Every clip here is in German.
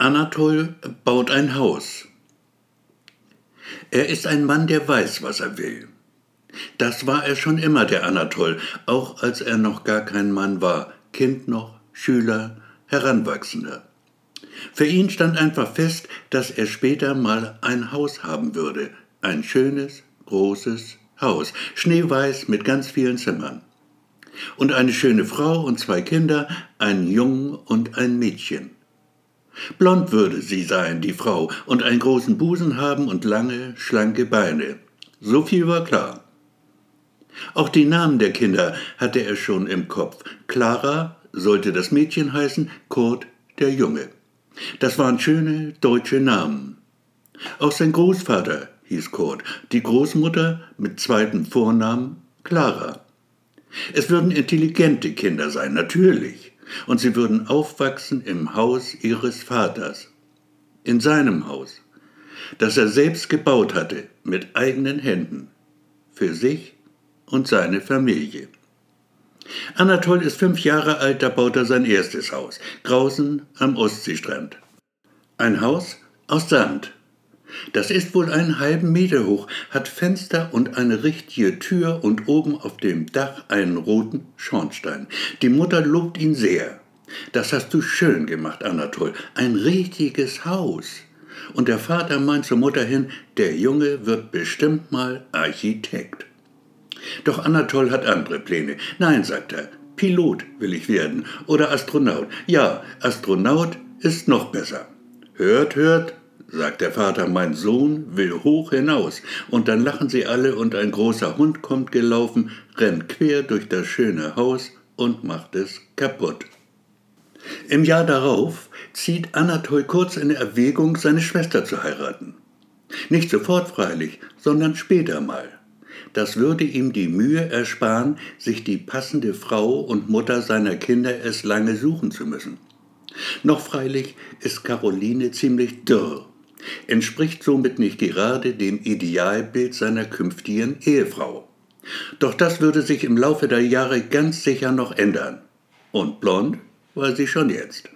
Anatol baut ein Haus. Er ist ein Mann, der weiß, was er will. Das war er schon immer, der Anatol, auch als er noch gar kein Mann war, Kind noch, Schüler, Heranwachsender. Für ihn stand einfach fest, dass er später mal ein Haus haben würde, ein schönes, großes Haus, schneeweiß mit ganz vielen Zimmern. Und eine schöne Frau und zwei Kinder, einen Jungen und ein Mädchen. Blond würde sie sein, die Frau, und einen großen Busen haben und lange, schlanke Beine. So viel war klar. Auch die Namen der Kinder hatte er schon im Kopf. Clara sollte das Mädchen heißen, Kurt der Junge. Das waren schöne deutsche Namen. Auch sein Großvater hieß Kurt, die Großmutter mit zweitem Vornamen Clara. Es würden intelligente Kinder sein, natürlich, und sie würden aufwachsen im Haus ihres Vaters, in seinem Haus, das er selbst gebaut hatte mit eigenen Händen, für sich und seine Familie. Anatol ist fünf Jahre alt, da baut er sein erstes Haus, draußen am Ostseestrand. Ein Haus aus Sand. Das ist wohl einen halben Meter hoch, hat Fenster und eine richtige Tür und oben auf dem Dach einen roten Schornstein. Die Mutter lobt ihn sehr. Das hast du schön gemacht, Anatol. Ein richtiges Haus. Und der Vater meint zur Mutter hin, der Junge wird bestimmt mal Architekt. Doch Anatol hat andere Pläne. Nein, sagt er, Pilot will ich werden oder Astronaut. Ja, Astronaut ist noch besser. Hört, hört, sagt der Vater, mein Sohn will hoch hinaus. Und dann lachen sie alle und ein großer Hund kommt gelaufen, rennt quer durch das schöne Haus und macht es kaputt. Im Jahr darauf zieht Anatol kurz in Erwägung, seine Schwester zu heiraten. Nicht sofort freilich, sondern später mal. Das würde ihm die Mühe ersparen, sich die passende Frau und Mutter seiner Kinder es lange suchen zu müssen. Noch freilich ist Caroline ziemlich dürr, entspricht somit nicht gerade dem Idealbild seiner künftigen Ehefrau. Doch das würde sich im Laufe der Jahre ganz sicher noch ändern. Und blond war sie schon jetzt.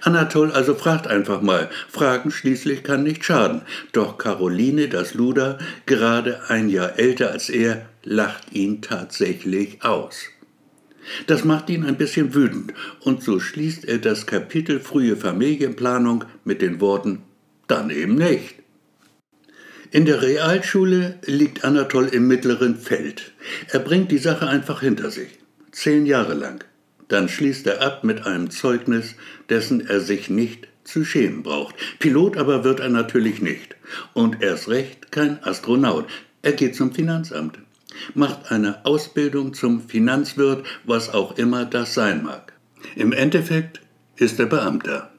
Anatol also fragt einfach mal. Fragen schließlich kann nicht schaden. Doch Caroline, das Luder, gerade ein Jahr älter als er, lacht ihn tatsächlich aus. Das macht ihn ein bisschen wütend, und so schließt er das Kapitel frühe Familienplanung mit den Worten dann eben nicht. In der Realschule liegt Anatol im mittleren Feld. Er bringt die Sache einfach hinter sich. Zehn Jahre lang. Dann schließt er ab mit einem Zeugnis, dessen er sich nicht zu schämen braucht. Pilot aber wird er natürlich nicht. Und erst recht kein Astronaut. Er geht zum Finanzamt, macht eine Ausbildung zum Finanzwirt, was auch immer das sein mag. Im Endeffekt ist er Beamter.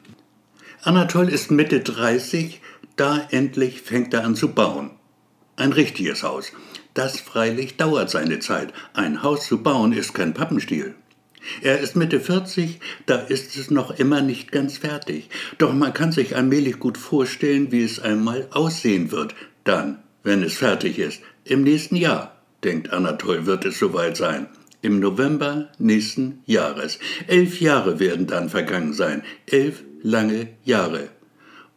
Anatol ist Mitte 30, da endlich fängt er an zu bauen. Ein richtiges Haus. Das freilich dauert seine Zeit. Ein Haus zu bauen ist kein Pappenstiel. Er ist Mitte 40, da ist es noch immer nicht ganz fertig. Doch man kann sich allmählich gut vorstellen, wie es einmal aussehen wird, dann, wenn es fertig ist. Im nächsten Jahr, denkt Anatol, wird es soweit sein. Im November nächsten Jahres. Elf Jahre werden dann vergangen sein. Elf lange Jahre.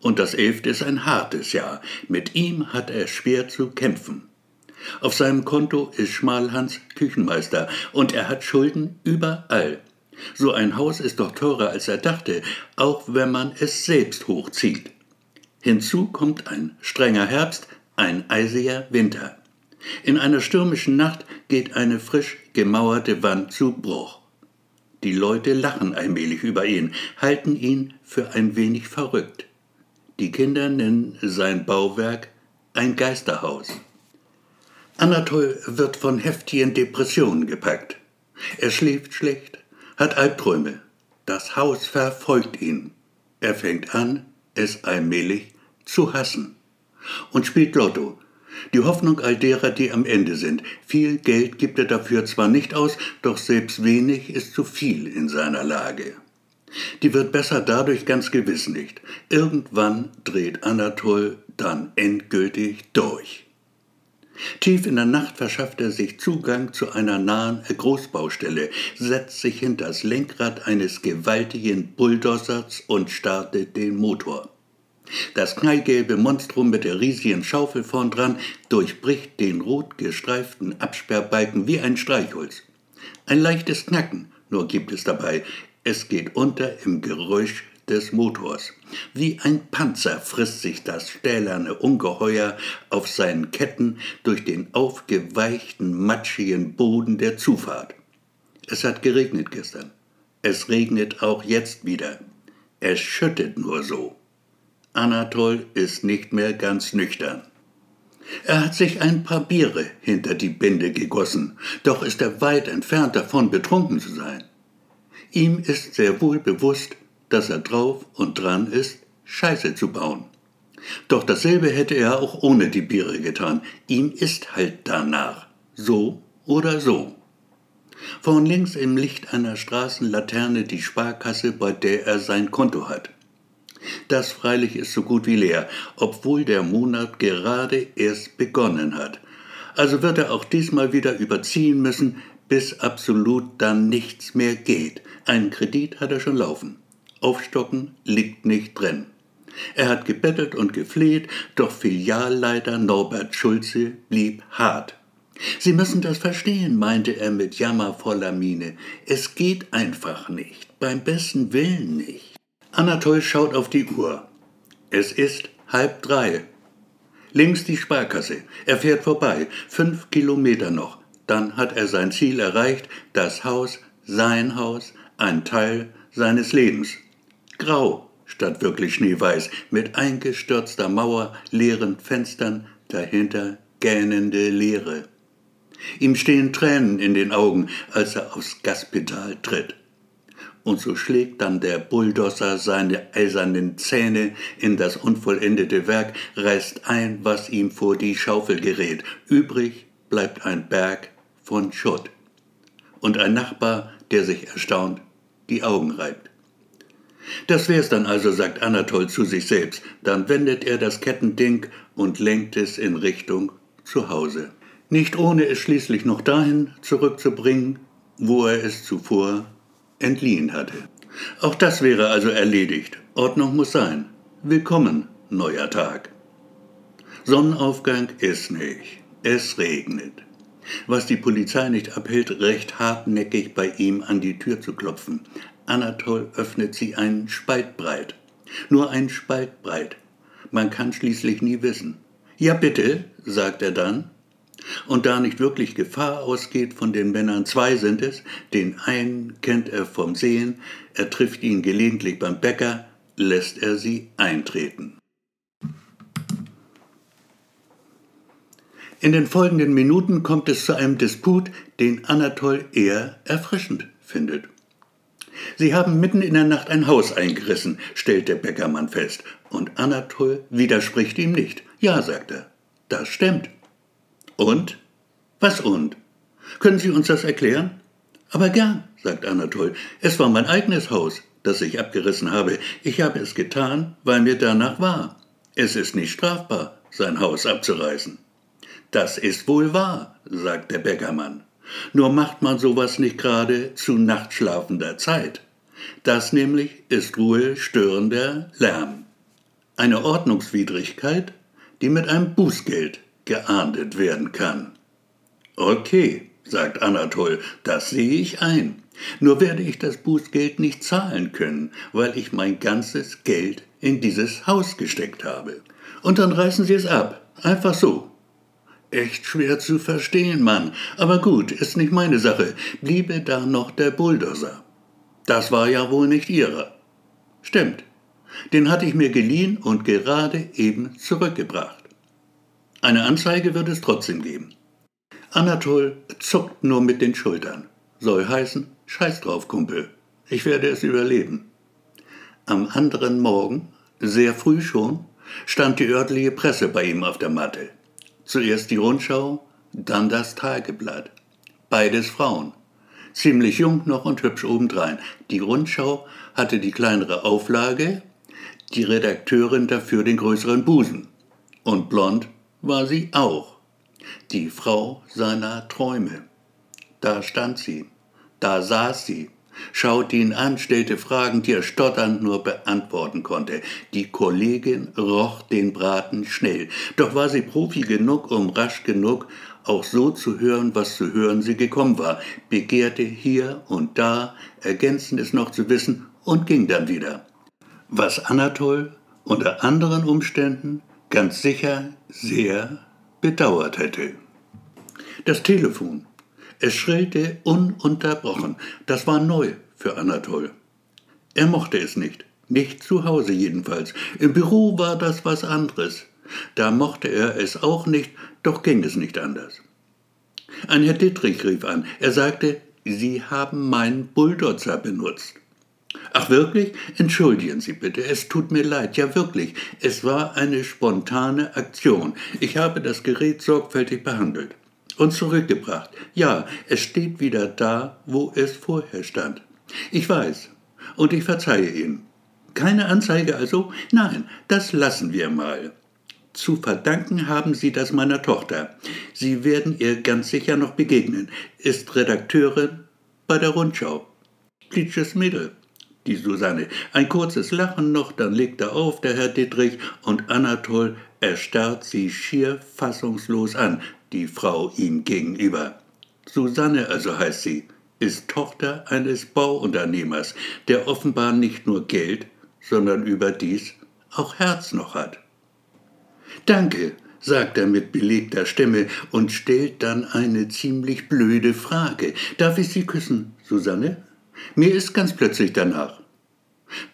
Und das elfte ist ein hartes Jahr. Mit ihm hat er schwer zu kämpfen. Auf seinem Konto ist Schmalhans Küchenmeister und er hat Schulden überall. So ein Haus ist doch teurer als er dachte, auch wenn man es selbst hochzieht. Hinzu kommt ein strenger Herbst, ein eisiger Winter. In einer stürmischen Nacht geht eine frisch gemauerte Wand zu Bruch. Die Leute lachen allmählich über ihn, halten ihn für ein wenig verrückt. Die Kinder nennen sein Bauwerk ein Geisterhaus. Anatol wird von heftigen Depressionen gepackt. Er schläft schlecht, hat Albträume. Das Haus verfolgt ihn. Er fängt an, es allmählich zu hassen. Und spielt Lotto. Die Hoffnung all derer, die am Ende sind. Viel Geld gibt er dafür zwar nicht aus, doch selbst wenig ist zu viel in seiner Lage. Die wird besser dadurch ganz gewiss nicht. Irgendwann dreht Anatol dann endgültig durch. Tief in der Nacht verschafft er sich Zugang zu einer nahen Großbaustelle, setzt sich hinter das Lenkrad eines gewaltigen Bulldozers und startet den Motor. Das knallgelbe Monstrum mit der riesigen Schaufel vorn dran durchbricht den rot gestreiften Absperrbalken wie ein Streichholz. Ein leichtes Knacken nur gibt es dabei. Es geht unter im Geräusch des Motors. Wie ein Panzer frisst sich das stählerne Ungeheuer auf seinen Ketten durch den aufgeweichten, matschigen Boden der Zufahrt. Es hat geregnet gestern. Es regnet auch jetzt wieder. Es schüttet nur so. Anatol ist nicht mehr ganz nüchtern. Er hat sich ein paar Biere hinter die Binde gegossen, doch ist er weit entfernt davon, betrunken zu sein. Ihm ist sehr wohl bewusst, dass er drauf und dran ist, Scheiße zu bauen. Doch dasselbe hätte er auch ohne die Biere getan. Ihm ist halt danach. So oder so. Vorn links im Licht einer Straßenlaterne die Sparkasse, bei der er sein Konto hat. Das freilich ist so gut wie leer, obwohl der Monat gerade erst begonnen hat. Also wird er auch diesmal wieder überziehen müssen, bis absolut dann nichts mehr geht. Einen Kredit hat er schon laufen. Aufstocken liegt nicht drin. Er hat gebettelt und gefleht, doch Filialleiter Norbert Schulze blieb hart. Sie müssen das verstehen, meinte er mit jammervoller Miene. Es geht einfach nicht, beim besten Willen nicht. Anatol schaut auf die Uhr. Es ist halb drei. Links die Sparkasse. Er fährt vorbei. Fünf Kilometer noch. Dann hat er sein Ziel erreicht, das Haus, sein Haus, ein Teil seines Lebens grau statt wirklich schneeweiß, mit eingestürzter Mauer, leeren Fenstern, dahinter gähnende Leere. Ihm stehen Tränen in den Augen, als er aufs Gaspedal tritt. Und so schlägt dann der Bulldozer seine eisernen Zähne in das unvollendete Werk, reißt ein, was ihm vor die Schaufel gerät. Übrig bleibt ein Berg von Schutt. Und ein Nachbar, der sich erstaunt die Augen reibt. Das wär's dann also, sagt Anatol zu sich selbst. Dann wendet er das Kettending und lenkt es in Richtung zu Hause. Nicht ohne es schließlich noch dahin zurückzubringen, wo er es zuvor entliehen hatte. Auch das wäre also erledigt. Ordnung muss sein. Willkommen, neuer Tag. Sonnenaufgang ist nicht. Es regnet. Was die Polizei nicht abhält, recht hartnäckig bei ihm an die Tür zu klopfen. Anatol öffnet sie einen Spalt breit. Nur ein Spalt breit. Man kann schließlich nie wissen. Ja bitte, sagt er dann. Und da nicht wirklich Gefahr ausgeht von den Männern, zwei sind es, den einen kennt er vom Sehen, er trifft ihn gelegentlich beim Bäcker, lässt er sie eintreten. In den folgenden Minuten kommt es zu einem Disput, den Anatol eher erfrischend findet. Sie haben mitten in der Nacht ein Haus eingerissen, stellt der Bäckermann fest, und Anatol widerspricht ihm nicht. Ja, sagt er, das stimmt. Und? Was und? Können Sie uns das erklären? Aber gern, sagt Anatol, es war mein eigenes Haus, das ich abgerissen habe. Ich habe es getan, weil mir danach war. Es ist nicht strafbar, sein Haus abzureißen. Das ist wohl wahr, sagt der Bäckermann. Nur macht man sowas nicht gerade zu nachtschlafender Zeit. Das nämlich ist Ruhe störender Lärm. Eine Ordnungswidrigkeit, die mit einem Bußgeld geahndet werden kann. Okay, sagt Anatol, das sehe ich ein. Nur werde ich das Bußgeld nicht zahlen können, weil ich mein ganzes Geld in dieses Haus gesteckt habe. Und dann reißen Sie es ab, einfach so, Echt schwer zu verstehen, Mann. Aber gut, ist nicht meine Sache. Bliebe da noch der Bulldozer. Das war ja wohl nicht Ihrer. Stimmt. Den hatte ich mir geliehen und gerade eben zurückgebracht. Eine Anzeige wird es trotzdem geben. Anatol zuckt nur mit den Schultern. Soll heißen, scheiß drauf, Kumpel. Ich werde es überleben. Am anderen Morgen, sehr früh schon, stand die örtliche Presse bei ihm auf der Matte. Zuerst die Rundschau, dann das Tageblatt. Beides Frauen. Ziemlich jung noch und hübsch obendrein. Die Rundschau hatte die kleinere Auflage, die Redakteurin dafür den größeren Busen. Und blond war sie auch. Die Frau seiner Träume. Da stand sie, da saß sie, schaute ihn an, stellte Fragen, die er stotternd nur beantworten konnte. Die Kollegin roch den Braten schnell, doch war sie Profi genug, um rasch genug auch so zu hören, was zu hören sie gekommen war, begehrte hier und da, Ergänzendes noch zu wissen und ging dann wieder. Was Anatol unter anderen Umständen ganz sicher sehr bedauert hätte. Das Telefon. Es schrillte ununterbrochen. Das war neu für Anatol. Er mochte es nicht. Nicht zu Hause jedenfalls. Im Büro war das was anderes. Da mochte er es auch nicht, doch ging es nicht anders. Ein Herr Dittrich rief an. Er sagte, Sie haben meinen Bulldozer benutzt. Ach wirklich? Entschuldigen Sie bitte, es tut mir leid, ja wirklich, es war eine spontane Aktion. Ich habe das Gerät sorgfältig behandelt und zurückgebracht. Ja, es steht wieder da, wo es vorher stand. Ich weiß, und ich verzeihe Ihnen. Keine Anzeige also? Nein, das lassen wir mal. Zu verdanken haben Sie das meiner Tochter. Sie werden ihr ganz sicher noch begegnen. Ist Redakteurin bei der Rundschau. Plitsches Mädel, die Susanne. Ein kurzes Lachen noch, dann legt er auf, der Herr Dittrich, und Anatol erstarrt sie schier fassungslos an, die Frau ihm gegenüber. Susanne also heißt sie, ist Tochter eines Bauunternehmers, der offenbar nicht nur Geld, sondern überdies auch Herz noch hat. Danke, sagt er mit belegter Stimme und stellt dann eine ziemlich blöde Frage. Darf ich Sie küssen, Susanne? Mir ist ganz plötzlich danach.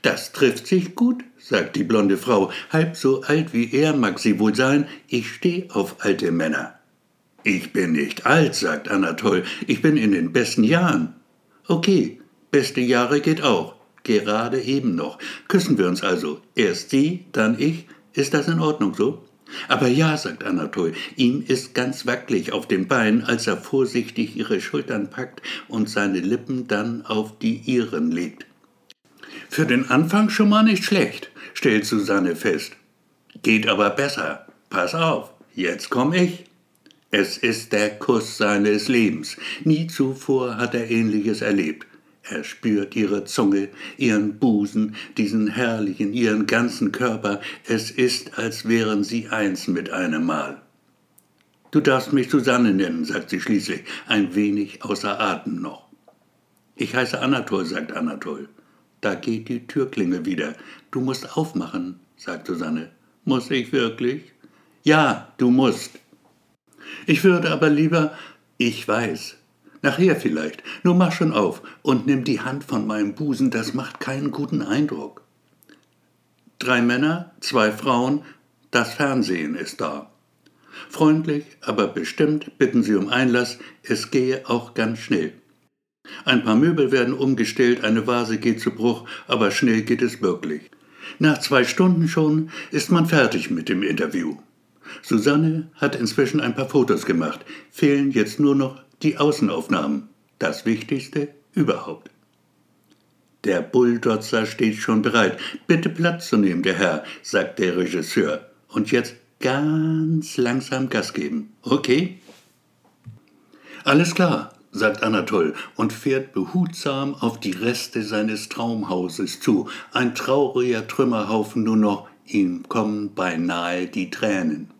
Das trifft sich gut, sagt die blonde Frau. Halb so alt wie er mag sie wohl sein. Ich steh auf alte Männer. Ich bin nicht alt, sagt Anatol. Ich bin in den besten Jahren. Okay, beste Jahre geht auch. Gerade eben noch. Küssen wir uns also. Erst Sie, dann ich. Ist das in Ordnung so? Aber ja, sagt Anatol, ihm ist ganz wackelig auf den Beinen, als er vorsichtig ihre Schultern packt und seine Lippen dann auf die ihren legt. Für den Anfang schon mal nicht schlecht, stellt Susanne fest. Geht aber besser. Pass auf, jetzt komm ich. Es ist der Kuss seines Lebens. Nie zuvor hat er ähnliches erlebt. Er spürt ihre Zunge, ihren Busen, diesen herrlichen, ihren ganzen Körper. Es ist, als wären sie eins mit einem Mal. Du darfst mich Susanne nennen, sagt sie schließlich, ein wenig außer Atem noch. Ich heiße Anatol, sagt Anatol. Da geht die Türklinge wieder. Du musst aufmachen, sagt Susanne. Muss ich wirklich? Ja, du musst. Ich würde aber lieber, ich weiß, Nachher vielleicht. Nur mach schon auf und nimm die Hand von meinem Busen, das macht keinen guten Eindruck. Drei Männer, zwei Frauen, das Fernsehen ist da. Freundlich, aber bestimmt bitten sie um Einlass, es gehe auch ganz schnell. Ein paar Möbel werden umgestellt, eine Vase geht zu Bruch, aber schnell geht es wirklich. Nach zwei Stunden schon ist man fertig mit dem Interview. Susanne hat inzwischen ein paar Fotos gemacht, fehlen jetzt nur noch die Außenaufnahmen, das Wichtigste überhaupt. Der Bulldotzer steht schon bereit. Bitte Platz zu nehmen, der Herr, sagt der Regisseur. Und jetzt ganz langsam Gas geben. Okay? Alles klar, sagt Anatol und fährt behutsam auf die Reste seines Traumhauses zu. Ein trauriger Trümmerhaufen nur noch, ihm kommen beinahe die Tränen.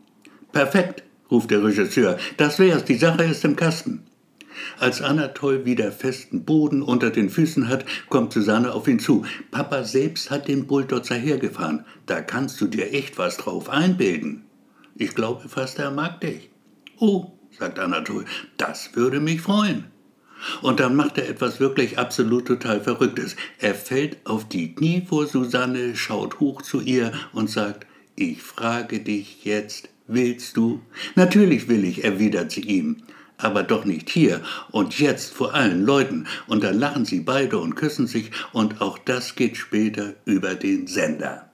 Perfekt, ruft der Regisseur. Das wär's, die Sache ist im Kasten. Als Anatol wieder festen Boden unter den Füßen hat, kommt Susanne auf ihn zu. Papa selbst hat den Bulldozzer hergefahren. Da kannst du dir echt was drauf einbilden. Ich glaube fast, er mag dich. Oh, sagt Anatol, das würde mich freuen. Und dann macht er etwas wirklich absolut total Verrücktes. Er fällt auf die Knie vor Susanne, schaut hoch zu ihr und sagt, ich frage dich jetzt, willst du? Natürlich will ich, erwidert sie ihm aber doch nicht hier und jetzt vor allen Leuten. Und dann lachen sie beide und küssen sich und auch das geht später über den Sender.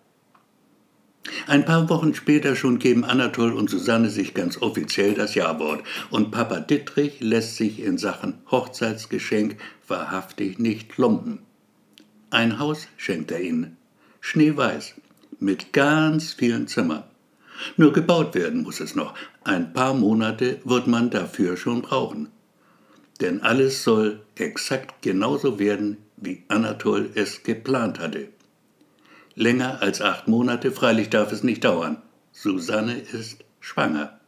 Ein paar Wochen später schon geben Anatol und Susanne sich ganz offiziell das Jawort und Papa Dittrich lässt sich in Sachen Hochzeitsgeschenk wahrhaftig nicht lumpen. Ein Haus schenkt er ihnen, schneeweiß, mit ganz vielen Zimmern. Nur gebaut werden muss es noch. Ein paar Monate wird man dafür schon brauchen. Denn alles soll exakt genauso werden, wie Anatol es geplant hatte. Länger als acht Monate freilich darf es nicht dauern. Susanne ist schwanger.